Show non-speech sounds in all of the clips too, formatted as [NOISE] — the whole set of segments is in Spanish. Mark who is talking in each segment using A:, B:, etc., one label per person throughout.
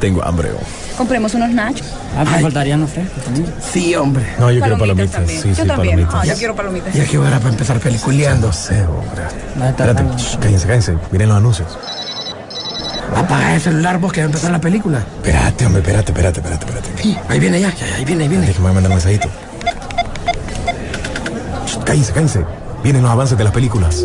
A: Tengo hambre. oh.
B: Compremos unos nachos.
C: Ah, me faltarían los frescos también.
D: Sí, hombre.
A: No, yo quiero palomitas.
B: también.
A: Sí,
B: yo
A: sí,
B: también.
A: palomitas.
B: Ah, yo quiero palomitas.
D: Ya que hora para empezar peliculeando.
A: No sé, hombre.
C: Estar
A: Espérate, shh, cállense, cállense. Miren los anuncios.
D: Apaga el celular vos que va a empezar la película.
A: Espérate, hombre, espérate, espérate, espérate, espérate.
D: Sí, ahí viene ya, ya, ahí viene, ahí viene.
A: Déjame mandar un mensajito. Shh, Cállense, cállense. Vienen los avances de las películas.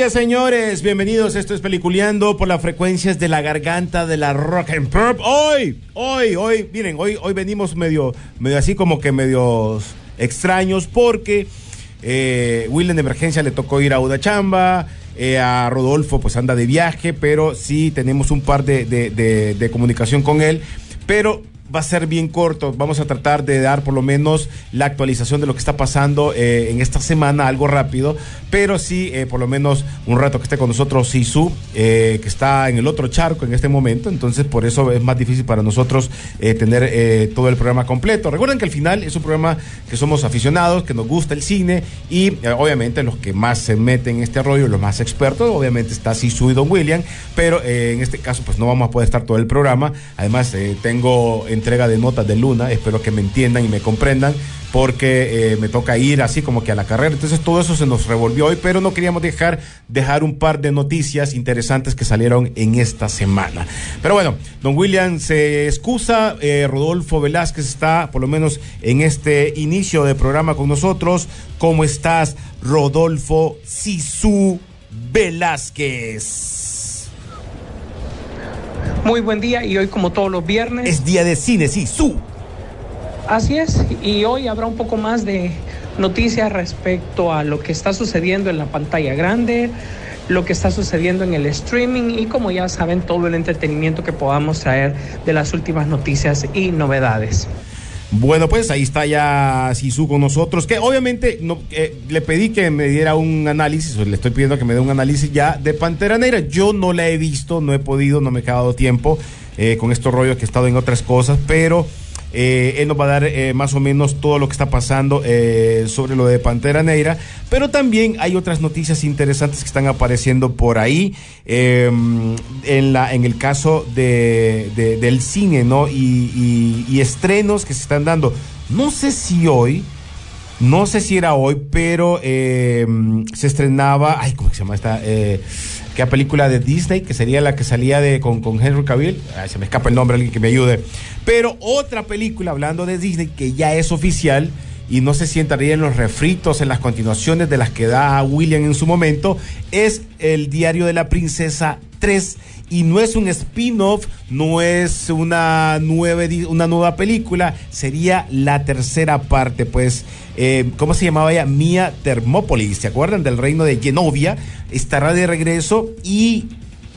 E: Días, señores. Bienvenidos. Esto es Peliculeando por las frecuencias de la garganta de la Rock and Pop. Hoy, hoy, hoy, miren, hoy, hoy venimos medio, medio así como que medios extraños porque eh, William de emergencia le tocó ir a una chamba. eh, a Rodolfo pues anda de viaje, pero sí tenemos un par de- de comunicación con él. Pero va a ser bien corto. Vamos a tratar de dar por lo menos la actualización de lo que está pasando eh, en esta semana, algo rápido, pero sí eh, por lo menos un rato que esté con nosotros Sisu, eh, que está en el otro charco en este momento, entonces por eso es más difícil para nosotros eh, tener todo el programa completo. Recuerden que al final es un programa que somos aficionados, que nos gusta el cine y obviamente los que más se meten en este rollo, los más expertos, obviamente está Sisu y Don William, pero en este caso pues no vamos a poder estar todo el programa. Además tengo entrega de notas de Luna, espero que me entiendan y me comprendan porque eh, me toca ir así como que a la carrera. Entonces todo eso se nos revolvió hoy, pero no queríamos dejar dejar un par de noticias interesantes que salieron en esta semana. Pero bueno, don William se excusa, eh, Rodolfo Velázquez está por lo menos en este inicio de programa con nosotros. ¿Cómo estás, Rodolfo Sisu Velázquez?
F: Muy buen día y hoy como todos los viernes.
E: Es día de cine, Sisu.
F: Así es, y hoy habrá un poco más de noticias respecto a lo que está sucediendo en la pantalla grande, lo que está sucediendo en el streaming y como ya saben todo el entretenimiento que podamos traer de las últimas noticias y novedades.
E: Bueno, pues ahí está ya Sisu con nosotros, que obviamente no, eh, le pedí que me diera un análisis, o le estoy pidiendo que me dé un análisis ya de Pantera Negra. Yo no la he visto, no he podido, no me he quedado tiempo eh, con estos rollos que he estado en otras cosas, pero eh, él nos va a dar eh, más o menos todo lo que está pasando eh, sobre lo de Pantera Negra, pero también hay otras noticias interesantes que están apareciendo por ahí eh, en, la, en el caso de, de- del cine, ¿no? Y, y- estrenos que se están dando. No sé si hoy, no sé si era hoy, pero eh, se estrenaba, ay, ¿cómo se llama esta? ¿Qué película de Disney? Que sería la que salía de con, con Henry Cavill. Se me escapa el nombre, alguien que me ayude. Pero otra película, hablando de Disney, que ya es oficial, y no sé si entraría en los refritos, en las continuaciones de las que da William en su momento, es El Diario de la Princesa 3 y no es un spin-off, no es una nueva, una nueva película, sería la tercera parte, pues, eh, ¿cómo se llamaba ella? Mia Thermopolis, ¿se acuerdan del reino de Genovia? Estará de regreso y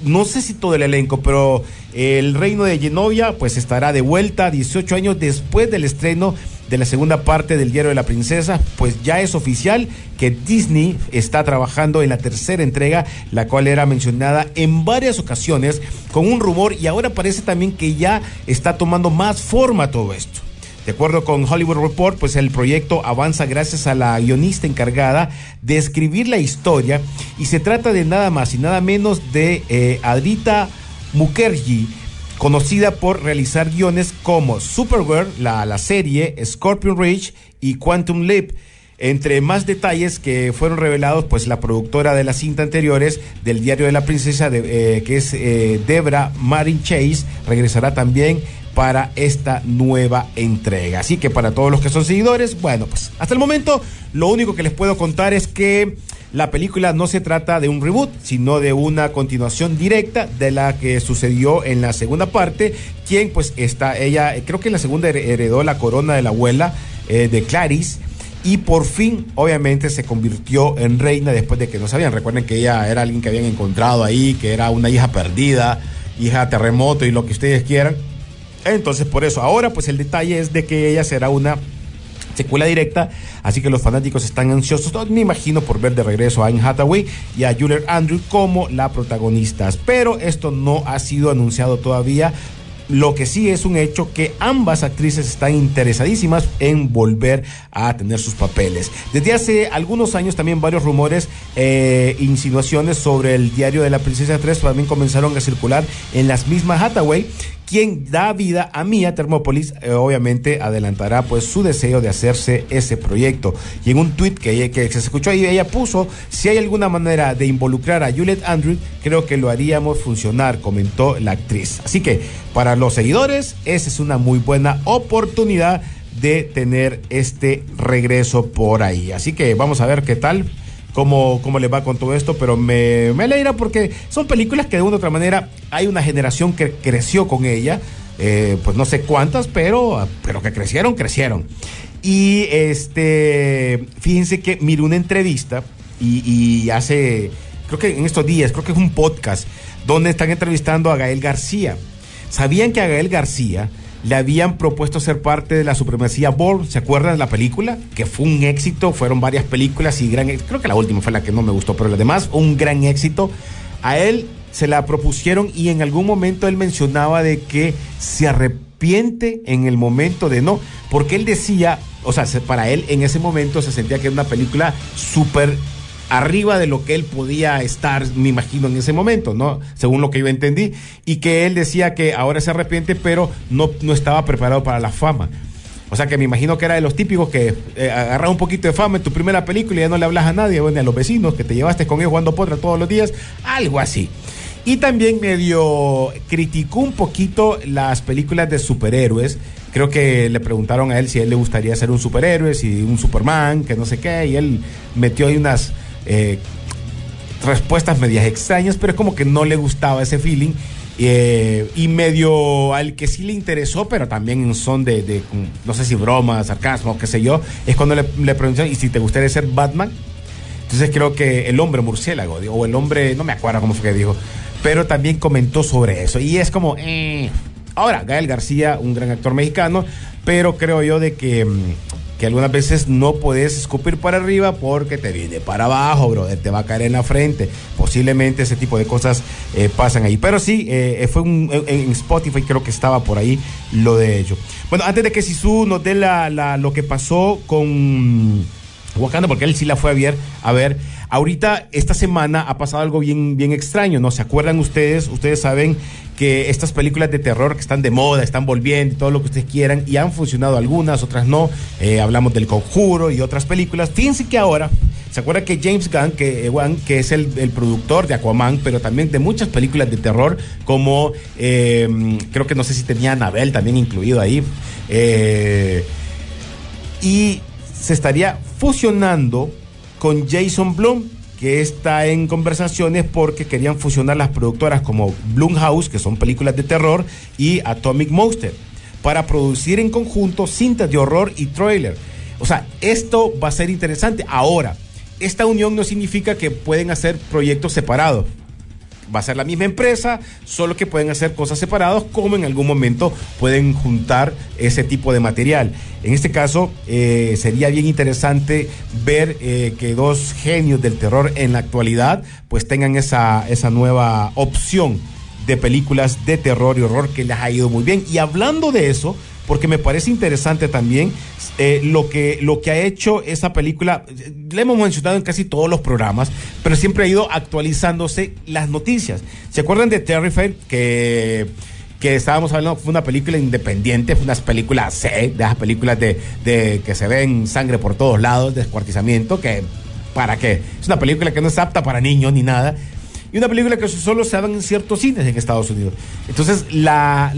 E: no sé si todo el elenco, pero el reino de Genovia pues estará de vuelta 18 años después del estreno de la segunda parte del Diario de la Princesa, pues ya es oficial que Disney está trabajando en la tercera entrega, la cual era mencionada en varias ocasiones con un rumor y ahora parece también que ya está tomando más forma todo esto. De acuerdo con Hollywood Report, pues el proyecto avanza gracias a la guionista encargada de escribir la historia y se trata de nada más y nada menos de eh, Adrita Mukherjee, conocida por realizar guiones como Supergirl, la, la serie, Scorpion Ridge y Quantum Leap. Entre más detalles que fueron revelados, pues la productora de la cinta anteriores del Diario de la Princesa, de- eh, que es eh, Debra Marin Chase, regresará también para esta nueva entrega. Así que para todos los que son seguidores, bueno, pues hasta el momento lo único que les puedo contar es que la película no se trata de un reboot, sino de una continuación directa de la que sucedió en la segunda parte, quien pues está, ella, creo que en la segunda her- heredó la corona de la abuela eh, de Clarice. Y por fin, obviamente, se convirtió en reina después de que no sabían. Recuerden que ella era alguien que habían encontrado ahí, que era una hija perdida, hija terremoto y lo que ustedes quieran. Entonces, por eso, ahora pues el detalle es de que ella será una secuela directa, así que los fanáticos están ansiosos, me imagino, por ver de regreso a Anne Hathaway y a Juliet Andrews como la protagonistas. Pero esto no ha sido anunciado todavía. Lo que sí es un hecho que ambas actrices están interesadísimas en volver a tener sus papeles. Desde hace algunos años también varios rumores, eh, insinuaciones sobre el diario de la Princesa 3 también comenzaron a circular en las mismas Hathaway quien da vida a Mia Thermopolis, eh, obviamente adelantará pues su deseo de hacerse ese proyecto. Y en un tweet que, que se escuchó ahí, ella puso, si hay alguna manera de involucrar a Juliet Andrews, creo que lo haríamos funcionar, comentó la actriz. Así que para los seguidores, esa es una muy buena oportunidad de tener este regreso por ahí. Así que vamos a ver qué tal cómo, cómo le va con todo esto, pero me, me alegra porque son películas que de una u otra manera hay una generación que creció con ella, eh, pues no sé cuántas, pero, pero que crecieron, crecieron. Y este, fíjense que miré una entrevista y, y hace, creo que en estos días, creo que es un podcast, donde están entrevistando a Gael García. ¿Sabían que a Gael García le habían propuesto ser parte de la supremacía Born? ¿Se acuerdan de la película? Que fue un éxito, fueron varias películas y gran. Creo que la última fue la que no me gustó, pero las demás, un gran éxito. A él se la propusieron y en algún momento él mencionaba de que se arrepiente en el momento de no, porque él decía, o sea, se- para él en ese momento se sentía que era una película súper arriba de lo que él podía estar, me imagino, en ese momento, ¿no? Según lo que yo entendí. Y que él decía que ahora se arrepiente, pero no, no estaba preparado para la fama. O sea que me imagino que era de los típicos que eh, agarras un poquito de fama en tu primera película y ya no le hablas a nadie, bueno, a los vecinos, que te llevaste con ellos jugando potra todos los días, algo así. Y también medio criticó un poquito las películas de superhéroes. Creo que le preguntaron a él si a él le gustaría ser un superhéroe, si un Superman, que no sé qué, y él metió ahí unas eh, respuestas medias extrañas, pero es como que no le gustaba ese feeling. eh, y medio al que sí le interesó, pero también en son de, de, no sé si broma, sarcasmo, qué sé yo, es cuando le, le preguntaron, ¿y si te gustaría ser Batman? Entonces creo que el hombre murciélago, o el hombre, no me acuerdo cómo fue que dijo, pero también comentó sobre eso. Y es como, eh. ahora, Gael García, un gran actor mexicano, pero creo yo de que, mm, que algunas veces no puedes escupir para arriba porque te viene para abajo, brother, te va a caer en la frente. Posiblemente ese tipo de cosas eh, pasan ahí. Pero sí, eh, fue un, en, Spotify creo que estaba por ahí lo de ello. Bueno, antes de que Sisu nos dé lo que pasó con Wakanda, porque él sí la fue a ver, a ver. Ahorita, esta semana ha pasado algo bien, bien extraño, ¿no? ¿Se acuerdan ustedes? Ustedes saben que estas películas de terror que están de moda, están volviendo todo lo que ustedes quieran, y han funcionado algunas, otras no. Eh, hablamos del Conjuro y otras películas. Fíjense que ahora, ¿se acuerda que James Gunn, que, eh, que es el, productor de Aquaman, pero también de muchas películas de terror, como eh, creo que no sé si tenía Anabel también incluido ahí. Y se estaría fusionando con Jason Blum, que está en conversaciones porque querían fusionar las productoras como Blumhouse, que son películas de terror, y Atomic Monster, para producir en conjunto cintas de horror y trailer. O sea, esto va a ser interesante. Ahora, esta unión no significa que pueden hacer proyectos separados va a ser la misma empresa, solo que pueden hacer cosas separadas, como en algún momento pueden juntar ese tipo de material. En este caso, eh, sería bien interesante ver eh, que dos genios del terror en la actualidad, pues tengan esa, esa nueva opción de películas de terror y horror que les ha ido muy bien. Y hablando de eso, porque me parece interesante también eh, lo, que, lo que ha hecho esa película. Le hemos mencionado en casi todos los programas, pero siempre ha ido actualizándose las noticias. ¿Se acuerdan de Terrified? Que, que estábamos hablando, fue una película independiente, fue una película C, de esas películas de, de que se ven sangre por todos lados, descuartizamiento, que ¿para qué? Es una película que no es apta para niños ni nada y una película que solo se dan en ciertos cines en Estados Unidos. Entonces, las-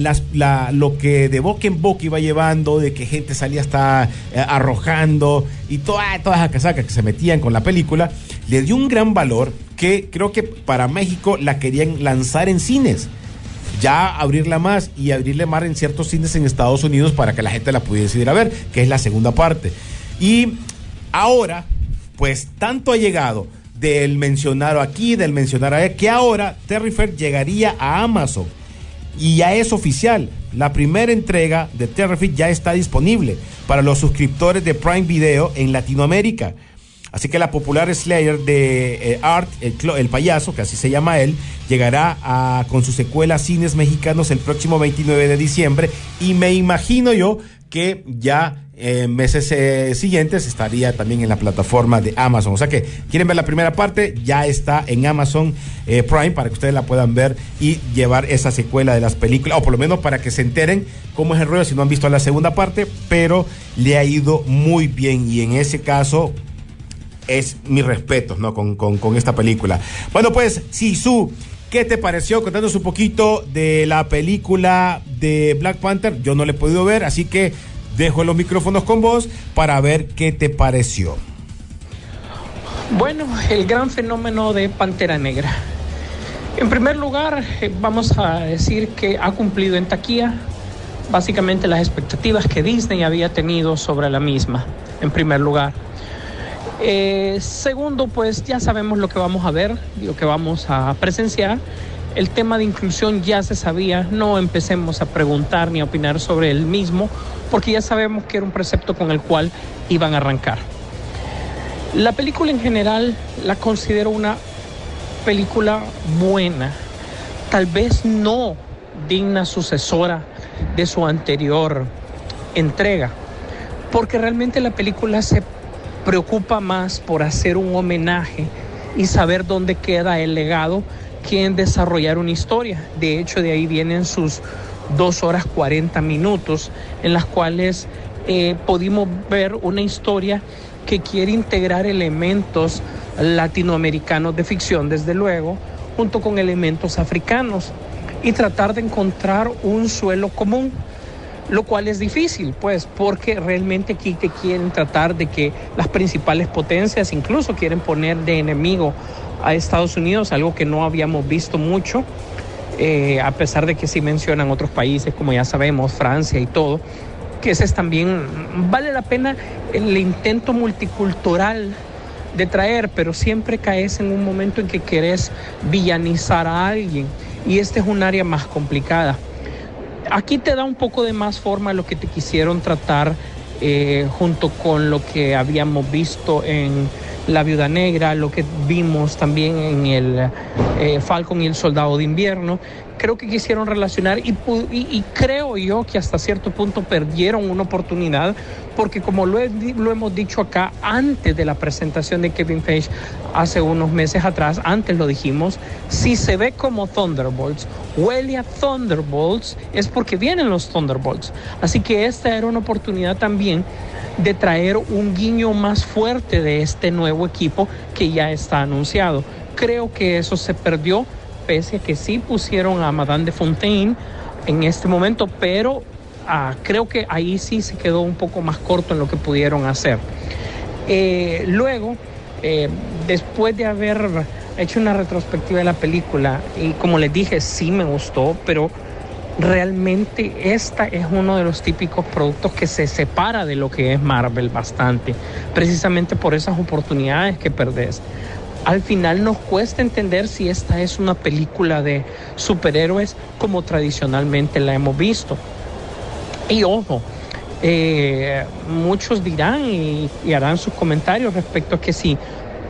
E: lo que de boca en boca iba llevando, de que gente salía hasta eh, arrojando y toda, todas esas casacas que se metían con la película, le dio un gran valor que creo que para México la querían lanzar en cines. Ya abrirla más y abrirle más en ciertos cines en Estados Unidos para que la gente la pudiese ir a ver, que es la segunda parte. Y ahora, pues tanto ha llegado del mencionar aquí, del mencionar allá, que ahora Terrifier llegaría a Amazon. Y ya es oficial. La primera entrega de Terrific ya está disponible para los suscriptores de Prime Video en Latinoamérica. Así que la popular Slayer de eh, Art, el, el payaso, que así se llama él, llegará a- con su secuela cines mexicanos el próximo 29 de diciembre. Y me imagino yo que ya en meses eh, siguientes estaría también en la plataforma de Amazon. O sea que quieren ver la primera parte, ya está en Amazon eh, Prime para que ustedes la puedan ver y llevar esa secuela de las películas, o por lo menos para que se enteren cómo es el rollo si no han visto la segunda parte, pero le ha ido muy bien y en ese caso es mi respeto ¿no? con, con- con esta película. Bueno, pues, Sisu, ¿qué te pareció? Contándonos un poquito de la película de Black Panther. Yo no la he podido ver, así que dejo los micrófonos con vos para ver qué te pareció.
F: Bueno, el gran fenómeno de Pantera Negra. En primer lugar, eh, vamos a decir que ha cumplido en taquilla básicamente las expectativas que Disney había tenido sobre la misma, en primer lugar. Eh, segundo, pues ya sabemos lo que vamos a ver, lo que vamos a presenciar. El tema de inclusión ya se sabía, no empecemos a preguntar ni a opinar sobre el mismo, porque ya sabemos que era un precepto con el cual iban a arrancar. La película en general la considero una película buena, tal vez no digna sucesora de su anterior entrega, porque realmente la película se preocupa más por hacer un homenaje y saber dónde queda el legado que en desarrollar una historia. De hecho, de ahí vienen sus dos horas 40 minutos en las cuales eh, pudimos ver una historia que quiere integrar elementos latinoamericanos de ficción, desde luego, junto con elementos africanos y tratar de encontrar un suelo común lo cual es difícil, pues, porque realmente aquí te quieren tratar de que las principales potencias incluso quieren poner de enemigo a Estados Unidos, algo que no habíamos visto mucho, eh, a pesar de que sí mencionan otros países, como ya sabemos, Francia y todo, que ese es también, vale la pena el intento multicultural de traer, pero siempre caes en un momento en que querés villanizar a alguien, y este es un área más complicada. Aquí te da un poco de más forma lo que te quisieron tratar eh, junto con lo que habíamos visto en La Viuda Negra, lo que vimos también en el eh, Falcon y el Soldado de Invierno. Creo que quisieron relacionar y, y- y creo yo que hasta cierto punto perdieron una oportunidad porque como lo, he lo hemos dicho acá antes de la presentación de Kevin Feige hace unos meses atrás, antes lo dijimos, si se ve como Thunderbolts, huele a Thunderbolts, es porque vienen los Thunderbolts. Así que esta era una oportunidad también de traer un guiño más fuerte de este nuevo equipo que ya está anunciado. Creo que eso se perdió, a que sí pusieron a Madame de Fontaine en este momento, pero ah, creo que ahí sí se quedó un poco más corto en lo que pudieron hacer. Eh, luego, eh, después de haber hecho una retrospectiva de la película, y como les dije, sí me gustó, pero realmente esta es uno de los típicos productos que se separa de lo que es Marvel bastante, precisamente por esas oportunidades que perdés. Al final nos cuesta entender si esta es una película de superhéroes como tradicionalmente la hemos visto. Y ojo, eh, muchos dirán y, harán sus comentarios respecto a que si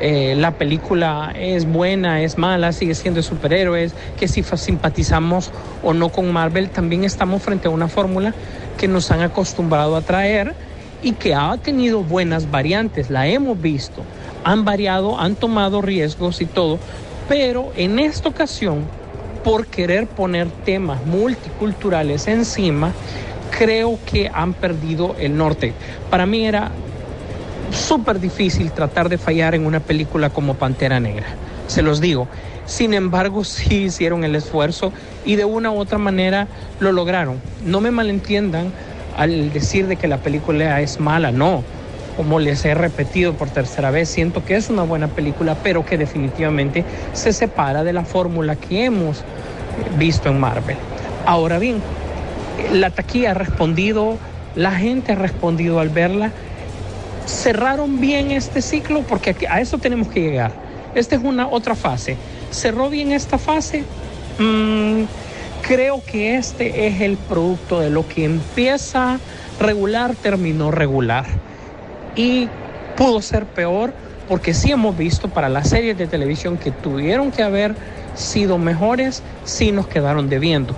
F: eh, la película es buena, es mala, sigue siendo de superhéroes, que si simpatizamos o no con Marvel, también estamos frente a una fórmula que nos han acostumbrado a traer y que ha tenido buenas variantes, la hemos visto, han variado, han tomado riesgos y todo, pero en esta ocasión, por querer poner temas multiculturales encima, creo que han perdido el norte. Para mí era súper difícil tratar de fallar en una película como Pantera Negra, se los digo. Sin embargo, [LAUGHS] sí hicieron el esfuerzo y de una u otra manera lo lograron. No me malentiendan al decir de que la película es mala, no. Como les he repetido por tercera vez, siento que es una buena película, pero que definitivamente se separa de la fórmula que hemos visto en Marvel. Ahora bien, la taquilla ha respondido, la gente ha respondido al verla. Cerraron bien este ciclo porque a eso tenemos que llegar. Esta es una otra fase. Cerró bien esta fase. Mm, creo que este es el producto de lo que empieza regular, terminó regular. Y pudo ser peor porque sí hemos visto para las series de televisión que tuvieron que haber sido mejores, sí nos quedaron debiendo.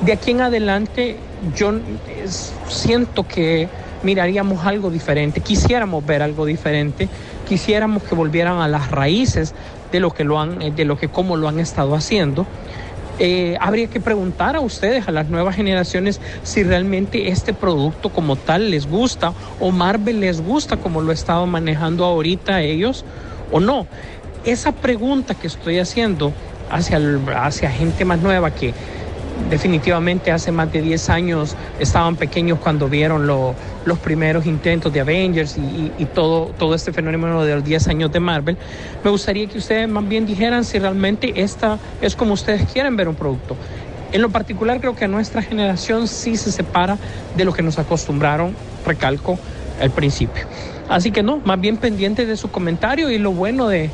F: De aquí en adelante yo siento que miraríamos algo diferente, quisiéramos ver algo diferente, quisiéramos que volvieran a las raíces de lo que lo han, de lo que cómo lo han estado haciendo. Eh, habría que preguntar a ustedes, a las nuevas generaciones, si realmente este producto como tal les gusta o Marvel les gusta como lo he estado manejando ahorita ellos o no. Esa pregunta que estoy haciendo hacia, hacia gente más nueva que definitivamente hace más de 10 años estaban pequeños cuando vieron los primeros intentos de Avengers y, todo, todo este fenómeno de los 10 años de Marvel. Me gustaría que ustedes más bien dijeran si realmente esta es como ustedes quieren ver un producto. En lo particular creo que nuestra generación sí se separa de lo que nos acostumbraron, recalco, al principio. Así que no, más bien pendiente de su comentario y lo bueno de,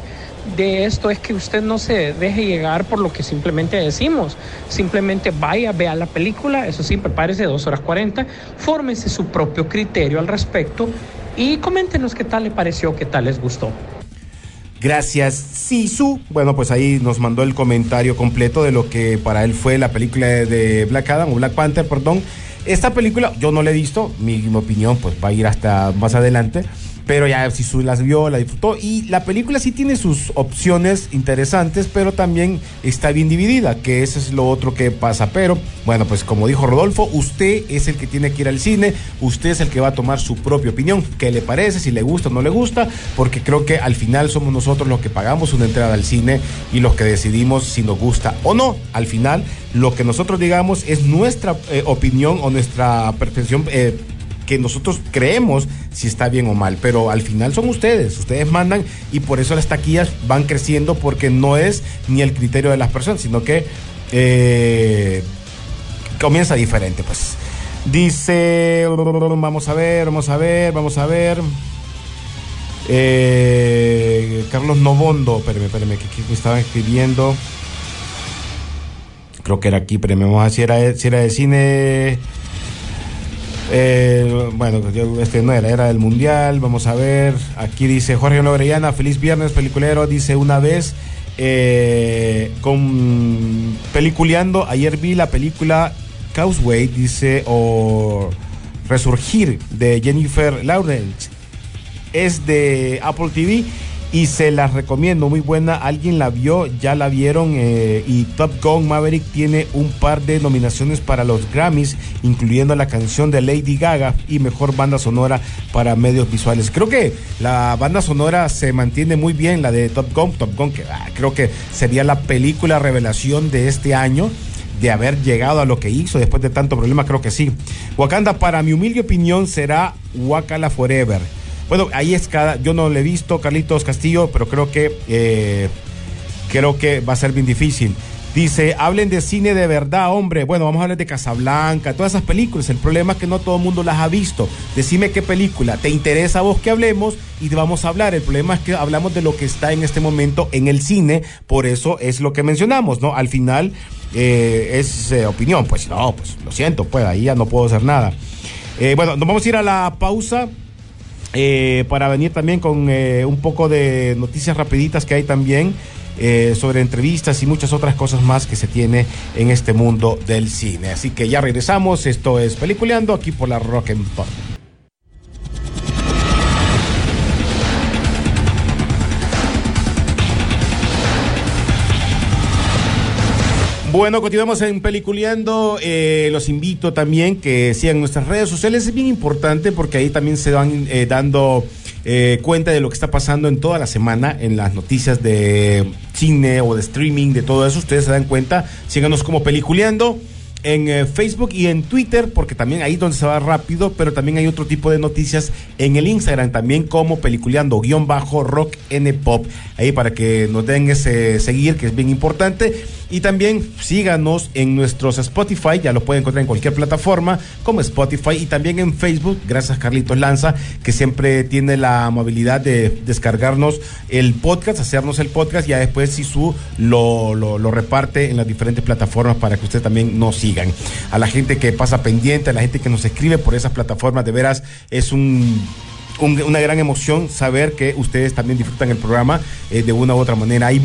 F: de esto es que usted no se deje llegar por lo que simplemente decimos. Simplemente vaya, vea la película, eso sí, prepárese dos horas 40, fórmese su propio criterio al respecto y coméntenos qué tal le pareció, qué tal les gustó.
E: Gracias, Sisu. Bueno, pues ahí nos mandó el comentario completo de lo que para él fue la película de Black Adam o Black Panther, perdón. Esta película yo no la he visto, mi, mi opinión pues va a ir hasta más adelante pero ya si las vio, la disfrutó. Y la película sí tiene sus opciones interesantes, pero también está bien dividida, que eso es lo otro que pasa. Pero bueno, pues como dijo Rodolfo, usted es el que tiene que ir al cine, usted es el que va a tomar su propia opinión, qué le parece, si le gusta o no le gusta, porque creo que al final somos nosotros los que pagamos una entrada al cine y los que decidimos si nos gusta o no. Al final, lo que nosotros digamos es nuestra eh, opinión o nuestra percepción. Eh, que nosotros creemos si está bien o mal, pero al final son ustedes, ustedes mandan y por eso las taquillas van creciendo porque no es ni el criterio de las personas, sino que eh, comienza diferente, pues. Dice, vamos a ver, vamos a ver, vamos a ver. Eh, Carlos Novondo, espérame, espérame, que, me estaban escribiendo. Creo que era aquí, pero vamos a ver era, si era de cine. Eh, bueno, este no era, era del Mundial. Vamos a ver. Aquí dice Jorge Lorellana, feliz viernes, peliculero. Dice una vez eh, con peliculeando. Ayer vi la película Causeway, dice, o Resurgir de Jennifer Lawrence. Es de Apple TV y se las recomiendo, muy buena. Alguien la vio, ya la vieron eh, y Top Gun Maverick tiene un par de nominaciones para los Grammys, incluyendo la canción de Lady Gaga y mejor banda sonora para medios visuales. Creo que la banda sonora se mantiene muy bien, la de Top Gun, Top Gun que ah, creo que sería la película revelación de este año de haber llegado a lo que hizo después de tanto problema, creo que sí. Wakanda, para mi humilde opinión, será Wakala Forever bueno, ahí es cada. Yo no le he visto, Carlitos Castillo, pero creo que. Eh, creo que va a ser bien difícil. Dice, hablen de cine de verdad, hombre. Bueno, vamos a hablar de Casablanca, todas esas películas. El problema es que no todo el mundo las ha visto. Decime qué película te interesa a vos que hablemos y te vamos a hablar. El problema es que hablamos de lo que está en este momento en el cine. Por eso es lo que mencionamos, ¿no? Al final eh, es eh, opinión. Pues no, pues lo siento, pues ahí ya no puedo hacer nada. bueno, nos vamos a ir a la pausa. Eh, para venir también con eh, un poco de noticias rapiditas que hay también eh, sobre entrevistas y muchas otras cosas más que se tiene en este mundo del cine. Así que ya regresamos, esto es Peliculeando aquí por la Rock and Pop. Bueno, continuamos en Peliculeando. Eh, los invito también que sigan nuestras redes sociales. Es bien importante porque ahí también se van eh, dando eh, cuenta de lo que está pasando en toda la semana en las noticias de cine o de streaming, de todo eso. Ustedes se dan cuenta. Síganos como Peliculeando. en eh, Facebook y en Twitter, porque también ahí donde se va rápido, pero también hay otro tipo de noticias en el Instagram, también como peliculeando guion bajo rock n pop, ahí para que nos den ese seguir, que es bien importante. Y también síganos en nuestros Spotify, ya lo pueden encontrar en cualquier plataforma como Spotify y también en Facebook, gracias Carlitos Lanza, que siempre tiene la amabilidad de descargarnos el podcast, hacernos el podcast ya después Sisu lo, lo, lo reparte en las diferentes plataformas para que ustedes también nos sigan. A la gente que pasa pendiente, a la gente que nos escribe por esas plataformas, de veras es un un- una gran emoción saber que ustedes también disfrutan el programa eh, de una u otra manera. Hay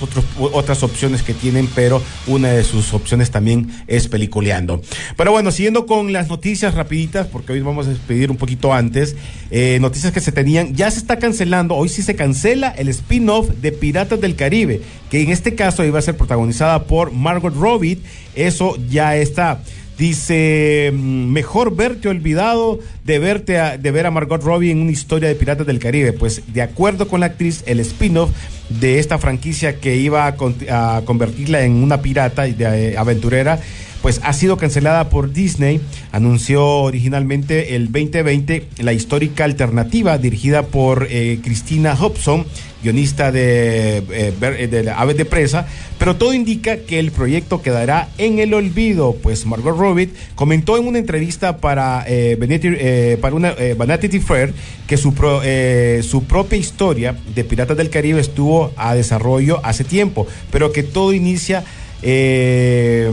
E: otros otras opciones que tienen, pero una de sus opciones también es peliculeando. Pero bueno, siguiendo con las noticias rapiditas, porque hoy vamos a despedir un poquito antes, eh, noticias que se tenían, ya se está cancelando, hoy sí se cancela el spin-off de Piratas del Caribe, que en este caso iba a ser protagonizada por Margot Robbie, eso ya está. Dice, mm, mejor verte olvidado de verte a- de ver a Margot Robbie en una historia de Piratas del Caribe. Pues de acuerdo con la actriz, el spin-off de esta franquicia que iba a, a convertirla en una pirata y eh, aventurera, pues ha sido cancelada por Disney. Anunció originalmente el 2020 la histórica alternativa dirigida por eh, Christina Hobson, guionista de, eh, eh, de Aves de Presa, pero todo indica que el proyecto quedará en el olvido, pues Margot Robbie comentó en una entrevista para, eh, Vanity, eh, para una, eh, Vanity Fair que su, pro- eh, su propia historia de Piratas del Caribe estuvo a desarrollo hace tiempo, pero que todo inicia eh,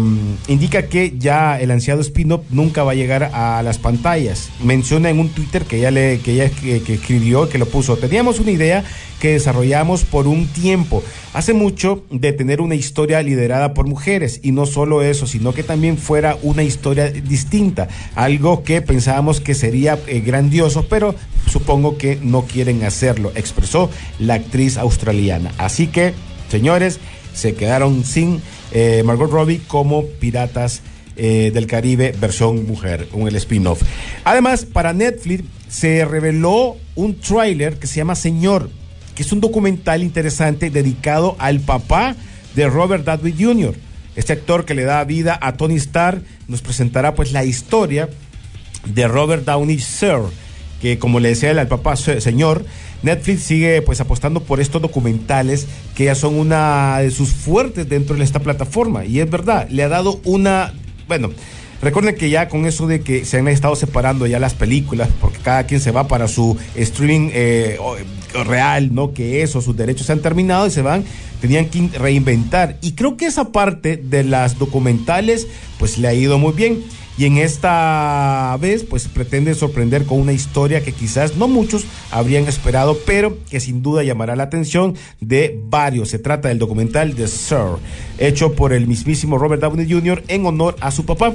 E: indica que ya el ansiado spin-off nunca va a llegar a las pantallas. Menciona en un Twitter que que, que escribió, que lo puso, teníamos una idea que desarrollamos por un tiempo, hace mucho, de tener una historia liderada por mujeres, y no solo eso, sino que también fuera una historia distinta, algo que pensábamos que sería eh, grandioso, pero supongo que no quieren hacerlo, expresó la actriz australiana. Así que, señores, se quedaron sin eh, Margot Robbie como Piratas eh, del Caribe versión mujer, un el spin-off. Además, para Netflix se reveló un tráiler que se llama Señor, que es un documental interesante dedicado al papá de Robert Downey Jr. Este actor que le da vida a Tony Stark nos presentará pues la historia de Robert Downey Sr., que como le decía al papá se- señor, Netflix sigue pues apostando por estos documentales que ya son una de sus fuertes dentro de esta plataforma. Y es verdad, le ha dado una, bueno, recuerden que ya con eso de que se han estado separando ya las películas, porque cada quien se va para su streaming eh, real, ¿no? Que eso, sus derechos se han terminado y se van, tenían que in- reinventar. Y creo que esa parte de las documentales pues le ha ido muy bien. Y en esta vez, pues pretende sorprender con una historia que quizás no muchos habrían esperado, pero que sin duda llamará la atención de varios. Se trata del documental The Sir, hecho por el mismísimo Robert Downey Jr. en honor a su papá.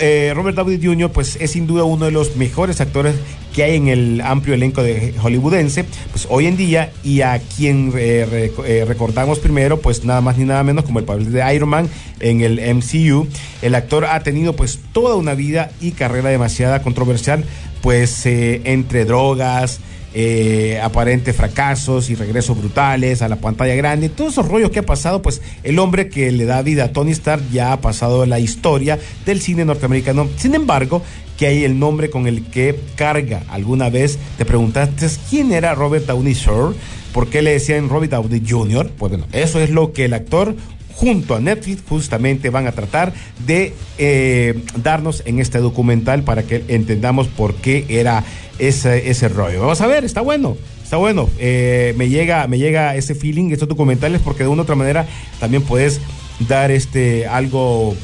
E: Eh, Robert Downey Jr. pues es sin duda uno de los mejores actores que hay en el amplio elenco de hollywoodense, pues hoy en día, y a quien eh, eh, recordamos primero, pues nada más ni nada menos como el papel de Iron Man en el MCU. El actor ha tenido pues toda una vida y carrera demasiada controversial, pues entre drogas, eh, aparentes fracasos y regresos brutales a la pantalla grande, todos esos rollos que ha pasado, pues el hombre que le da vida a Tony Stark ya ha pasado la historia del cine norteamericano. Sin embargo, que hay el nombre con el que carga. ¿Alguna vez te preguntaste quién era Robert Downey Jr.? ¿Por qué le decían Robert Downey Jr.? Pues bueno, eso es lo que el actor junto a Netflix justamente van a tratar de eh, darnos en este documental para que entendamos por qué era ese, ese rollo. Vamos a ver, está bueno. Está bueno, eh, me llega, me llega ese feeling, estos documentales, porque de una u otra manera también puedes dar este algo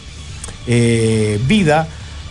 E: eh, vida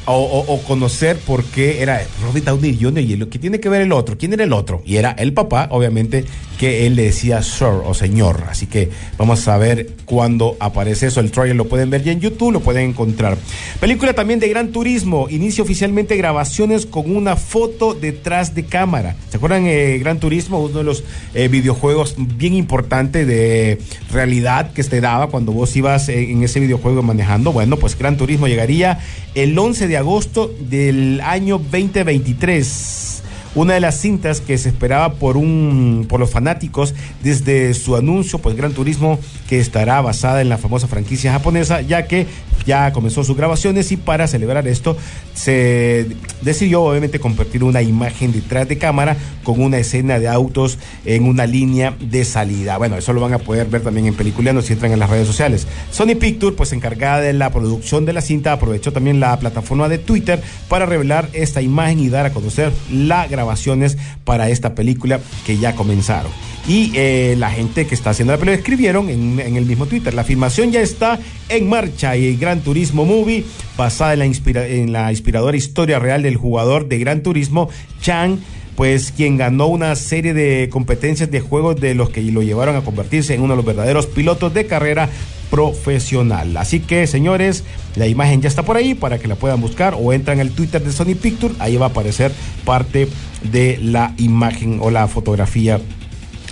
E: o, conocer por qué era Robert Downey Jr. y lo que tiene que ver el otro. ¿Quién era el otro? Y era el papá, obviamente, que él le decía sir o señor. Así que vamos a ver cuándo aparece eso. El trailer lo pueden ver ya en YouTube, lo pueden encontrar. Película también de Gran Turismo. Inicia oficialmente grabaciones con una foto detrás de cámara. ¿Se acuerdan eh, Gran Turismo? Uno de los eh, videojuegos bien importantes de realidad que se daba cuando vos ibas en ese videojuego manejando. Bueno, pues Gran Turismo llegaría el 11 de agosto del año 2023. una de las cintas que se esperaba por un por los fanáticos desde su anuncio, pues Gran Turismo que estará basada en la famosa franquicia japonesa, ya que ya comenzó sus grabaciones y para celebrar esto se decidió obviamente compartir una imagen detrás de cámara con una escena de autos en una línea de salida. Bueno, eso lo van a poder ver también en Peliculeando si entran en las redes sociales. Sony Pictures, pues encargada de la producción de la cinta, aprovechó también la plataforma de Twitter para revelar esta imagen y dar a conocer las grabaciones para esta película que ya comenzaron. Y eh, la gente que está haciendo la película escribieron en, el mismo Twitter, la filmación ya está en marcha y Gran Turismo Movie, basada en la, en la inspiradora historia real del jugador de Gran Turismo, Chang, pues quien ganó una serie de competencias de juegos de los que lo llevaron a convertirse en uno de los verdaderos pilotos de carrera profesional. Así que, señores, la imagen ya está por ahí para que la puedan buscar o entran al Twitter de Sony Pictures, ahí va a aparecer parte de la imagen o la fotografía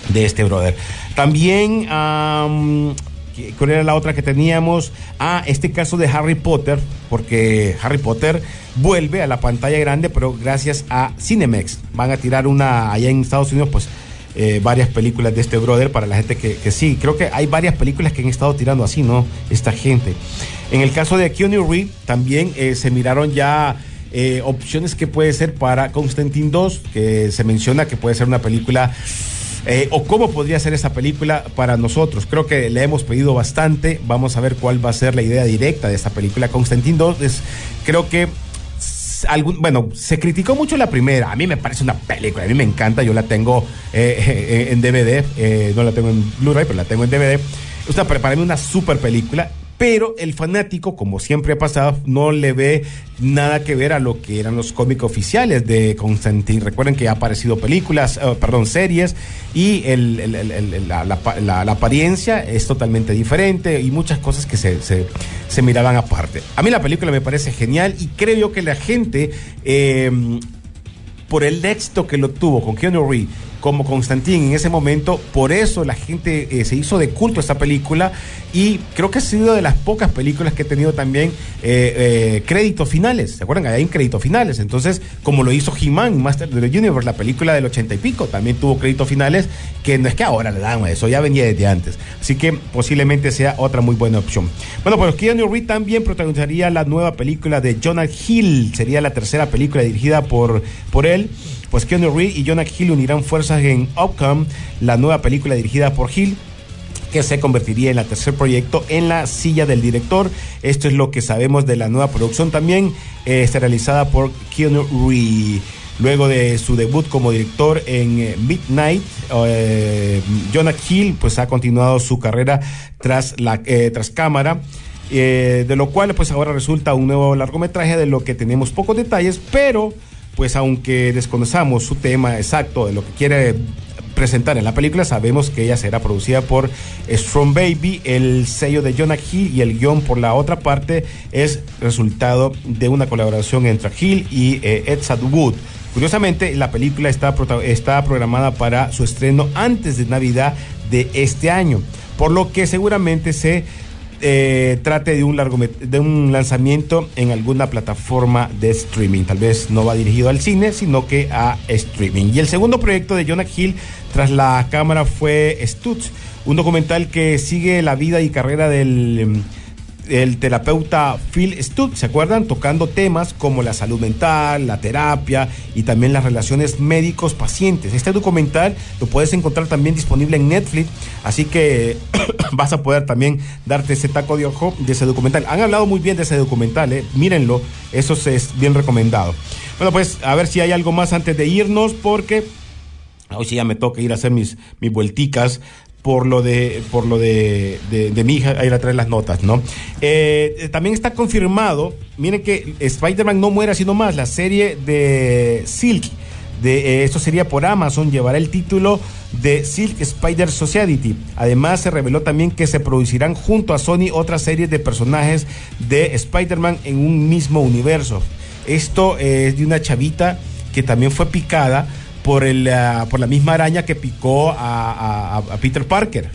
E: de este brother. También, am, ¿qué- ¿cuál era la otra que teníamos? Ah, este caso de Harry Potter, porque Harry Potter vuelve a la pantalla grande, pero gracias a Cinemex. Van a tirar una allá en Estados Unidos, pues. eh, varias películas de este brother para la gente que, que sí, creo que hay varias películas que han estado tirando así, ¿no? Esta gente. En el caso de Keanu Reeves, también eh, se miraron ya eh, opciones que puede ser para Constantine 2, que se menciona que puede ser una película eh, o cómo podría ser esa película para nosotros. Creo que le hemos pedido bastante. Vamos a ver cuál va a ser la idea directa de esta película. Constantine 2 es, creo que algún, bueno, se criticó mucho la primera. A mí me parece una película, a mí me encanta. Yo la tengo eh, [LAUGHS] en DVD, eh, no la tengo en Blu-ray, pero la tengo en DVD. O sea, para mí una super película. Pero el fanático, como siempre ha pasado, no le ve nada que ver a lo que eran los cómics oficiales de Constantine. Recuerden que ha aparecido películas, eh, perdón, series, y el- la, la pa- la- la apariencia es totalmente diferente y muchas cosas que se, se- se miraban aparte. A mí la película me parece genial y creo yo que la gente, eh, por el éxito que lo tuvo con Keanu Reeves como Constantine en ese momento, por eso la gente eh, se hizo de culto esta película y creo que ha sido de las pocas películas que ha tenido también eh, eh, créditos finales, ¿se acuerdan? Hay créditos finales, entonces como lo hizo He-Man, Master of the Universe, la película del ochenta y pico, también tuvo créditos finales que no es que ahora le dan eso, ya venía desde antes, así que posiblemente sea otra muy buena opción. Bueno, pues Keanu Reeves también protagonizaría la nueva película de Jonah Hill, sería la tercera película dirigida por, por él pues Keanu Reeves y Jonah Hill unirán fuerzas en Outcome, la nueva película dirigida por Hill que se convertiría en el tercer proyecto en la silla del director. Esto es lo que sabemos de la nueva producción también, eh, está realizada por Keanu Reeves. Luego de su debut como director en eh, Midnight, eh, Jonah Hill pues ha continuado su carrera tras la tras cámara. de lo cual pues ahora resulta un nuevo largometraje de lo que tenemos pocos detalles, pero pues aunque desconozcamos su tema exacto de lo que quiere presentar en la película, sabemos que ella será producida por Strong Baby, el sello de Jonah Hill y el guion por la otra parte es resultado de una colaboración entre Hill y eh, Ed Wood. Curiosamente, la película está, está programada para su estreno antes de Navidad de este año, por lo que seguramente se eh, trate de un, largomet- de un lanzamiento en alguna plataforma de streaming. Tal vez no va dirigido al cine, sino que a streaming. Y el segundo proyecto de Jonah Hill tras la cámara fue Stutz, un documental que sigue la vida y carrera del... el terapeuta Phil Stutz, ¿se acuerdan? Tocando temas como la salud mental, la terapia y también las relaciones médicos-pacientes. Este documental lo puedes encontrar también disponible en Netflix, así que [COUGHS] vas a poder también darte ese taco de ojo de ese documental. Han hablado muy bien de ese documental, ¿eh? mírenlo, eso es bien recomendado. Bueno, pues a ver si hay algo más antes de irnos, porque hoy sí ya me toca ir a hacer mis, mis vuelticas por lo de por lo de, de, mi hija, a ir a traer las notas, ¿no? Eh, también está confirmado, miren que Spider-Man no muere así nomás, la serie de Silk, de, eh, esto sería por Amazon, llevará el título de Silk Spider Society. Además, se reveló también que se producirán junto a Sony otras series de personajes de Spider-Man en un mismo universo. Esto es de una chavita que también fue picada por, el, ah, por la misma araña que picó a, a- a- a Peter Parker.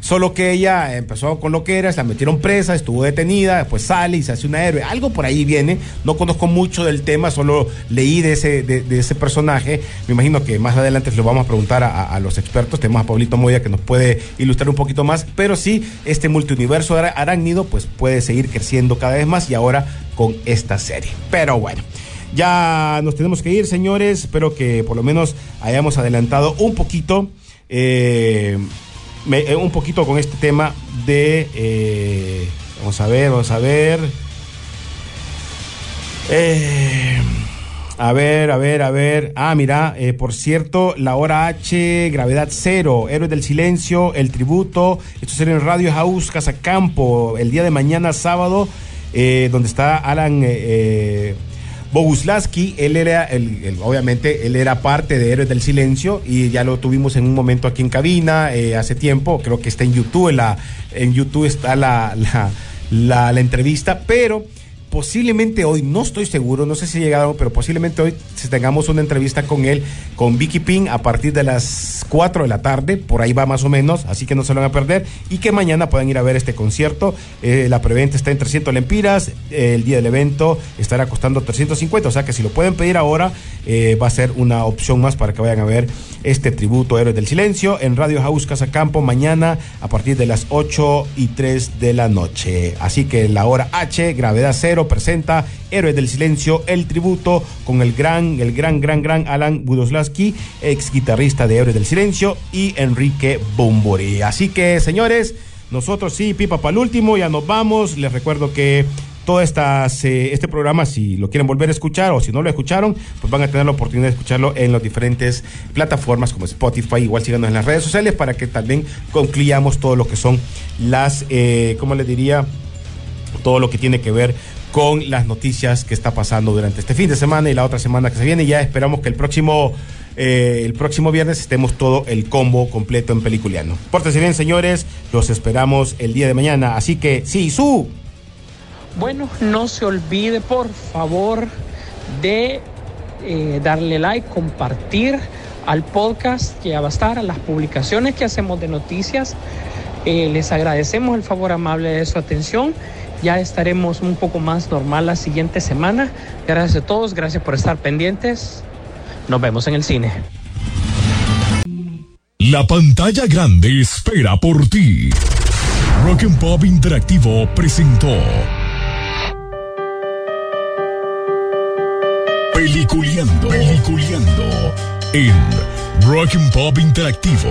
E: Solo que ella empezó con lo que era, la metieron presa, estuvo detenida, después sale y se hace una héroe. Algo por ahí viene. No conozco mucho del tema, solo leí de ese, de, de ese personaje. Me imagino que más adelante lo vamos a preguntar a, a los expertos. Tenemos a Pablito Moya que nos puede ilustrar un poquito más. Pero sí, este multiuniverso arácnido pues puede seguir creciendo cada vez más y ahora con esta serie. Pero bueno. Ya nos tenemos que ir, señores. Espero que por lo menos hayamos adelantado un poquito, eh, eh, un poquito con este tema de, eh, vamos a ver, vamos a ver. A ver, a ver, a ver. Ah, mira, por cierto, la hora H, gravedad cero, héroes del silencio, el tributo. Esto será en Radio House Casacampo, el día de mañana, sábado, donde está Alan. Boguslaski, él era, obviamente, él era parte de Héroes del Silencio y ya lo tuvimos en un momento aquí en cabina eh, hace tiempo, creo que está en YouTube, en, YouTube está la, la entrevista, pero posiblemente hoy, no estoy seguro, no sé si llegaron, pero posiblemente hoy tengamos una entrevista con él, con Vicky Ping, a partir de las 4 de la tarde, por ahí va más o menos, así que no se lo van a perder, y que mañana puedan ir a ver este concierto. Eh, la preventa está en 300 lempiras, el día del evento estará costando 350, o sea que si lo pueden pedir ahora, eh, va a ser una opción más para que vayan a ver este tributo a Héroes del Silencio en Radio House Casa Campo mañana a partir de las 8 y 3 de la noche. Así que la hora H, gravedad cero, presenta Héroes del Silencio, el tributo con el gran, el gran, gran, gran Alan Budoslaski, ex guitarrista de Héroes del Silencio, y Enrique Bumburi. Así que, señores, nosotros sí, pipa para el último, ya nos vamos. Les recuerdo que todo estas, eh, este programa, si lo quieren volver a escuchar o si no lo escucharon, pues van a tener la oportunidad de escucharlo en las diferentes plataformas como Spotify, igual síganos en las redes sociales para que también concluyamos todo lo que son las, eh, ¿cómo les diría? Todo lo que tiene que ver con las noticias que está pasando durante este fin de semana y la otra semana que se viene. Ya esperamos que el próximo... eh, el próximo viernes estemos todo el combo completo en Peliculiano. Pórtense bien, señores. Los esperamos el día de mañana. Así que, sí, su.
F: Bueno, no se olvide por favor de eh, darle like, compartir al podcast que ya va a estar, a las publicaciones que hacemos de noticias. Eh, les agradecemos el favor amable de su atención. Ya estaremos un poco más normal la siguiente semana. Gracias a todos, gracias por estar pendientes. Nos vemos en el cine.
G: La pantalla grande espera por ti. Rock Pop Interactivo presentó Peliculeando, Peliculeando en Rock Pop Interactivo.